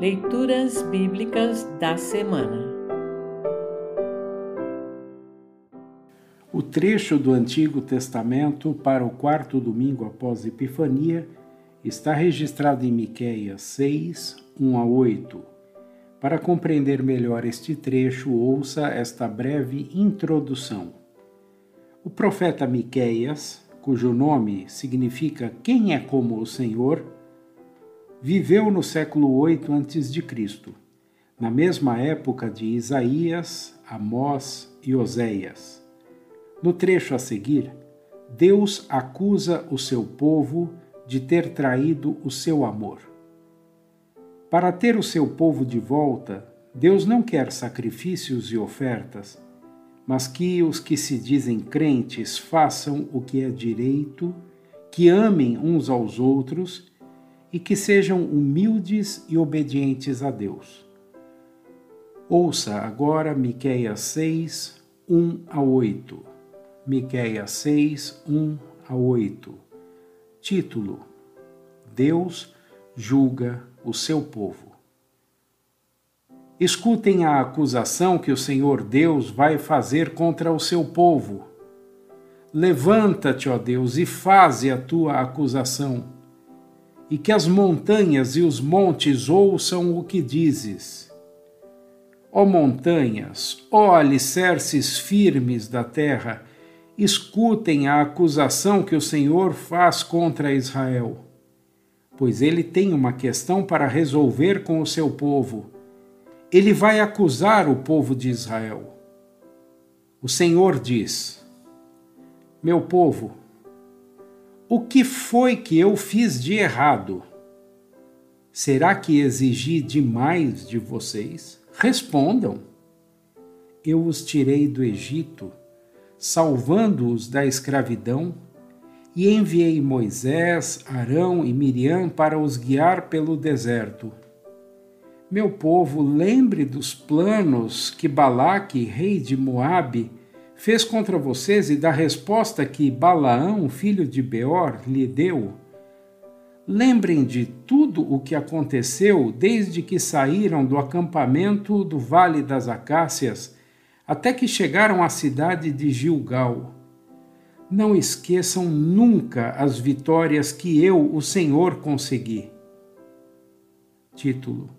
Leituras Bíblicas da Semana O trecho do Antigo Testamento para o quarto domingo após Epifania está registrado em Miqueias 6, 1 a 8. Para compreender melhor este trecho, ouça esta breve introdução. O profeta Miqueias, cujo nome significa quem é como o Senhor, viveu no século 8 a.C., na mesma época de Isaías, Amós e Oséias. No trecho a seguir, Deus acusa o seu povo de ter traído o seu amor. Para ter o seu povo de volta, Deus não quer sacrifícios e ofertas, mas que os que se dizem crentes façam o que é direito, que amem uns aos outros e que sejam humildes e obedientes a Deus. Ouça agora Miqueias 6, 1 a 8. Miqueias 6, 1 a 8. Título: Deus julga o seu povo. Escutem a acusação que o Senhor Deus vai fazer contra o seu povo. Levanta-te, ó Deus, e faze a tua acusação e que as montanhas e os montes ouçam o que dizes. Ó montanhas, ó alicerces firmes da terra, escutem a acusação que o Senhor faz contra Israel. Pois ele tem uma questão para resolver com o seu povo. Ele vai acusar o povo de Israel. O Senhor diz: Meu povo, o que foi que eu fiz de errado? Será que exigi demais de vocês? Respondam. Eu os tirei do Egito, salvando-os da escravidão, e enviei Moisés, Arão e Miriam para os guiar pelo deserto. Meu povo, lembre dos planos que Balaque, rei de Moabe, fez contra vocês e da resposta que Balaão, filho de Beor, lhe deu? Lembrem de tudo o que aconteceu desde que saíram do acampamento do Vale das Acácias até que chegaram à cidade de Gilgal. Não esqueçam nunca as vitórias que eu, o Senhor, consegui. Título: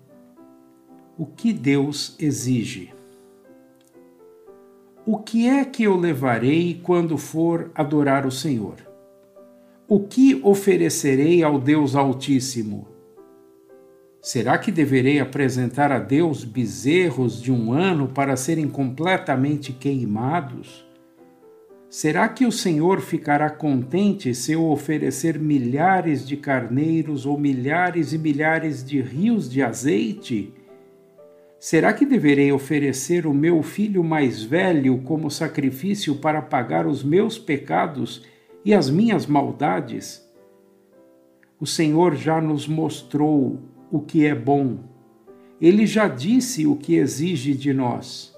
O que Deus exige? O que é que eu levarei quando for adorar o Senhor? O que oferecerei ao Deus Altíssimo? Será que deverei apresentar a Deus bezerros de um ano para serem completamente queimados? Será que o Senhor ficará contente se eu oferecer milhares de carneiros ou milhares e milhares de rios de azeite? Será que deverei oferecer o meu filho mais velho como sacrifício para pagar os meus pecados e as minhas maldades? O Senhor já nos mostrou o que é bom. Ele já disse o que exige de nós.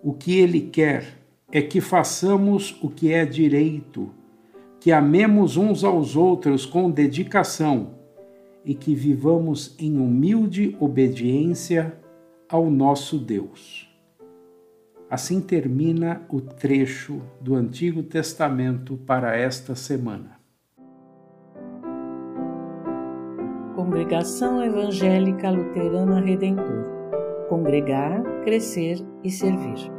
O que ele quer é que façamos o que é direito, que amemos uns aos outros com dedicação e que vivamos em humilde obediência ao nosso Deus. Assim termina o trecho do Antigo Testamento para esta semana. Congregação Evangélica Luterana Redentor Congregar, Crescer e Servir.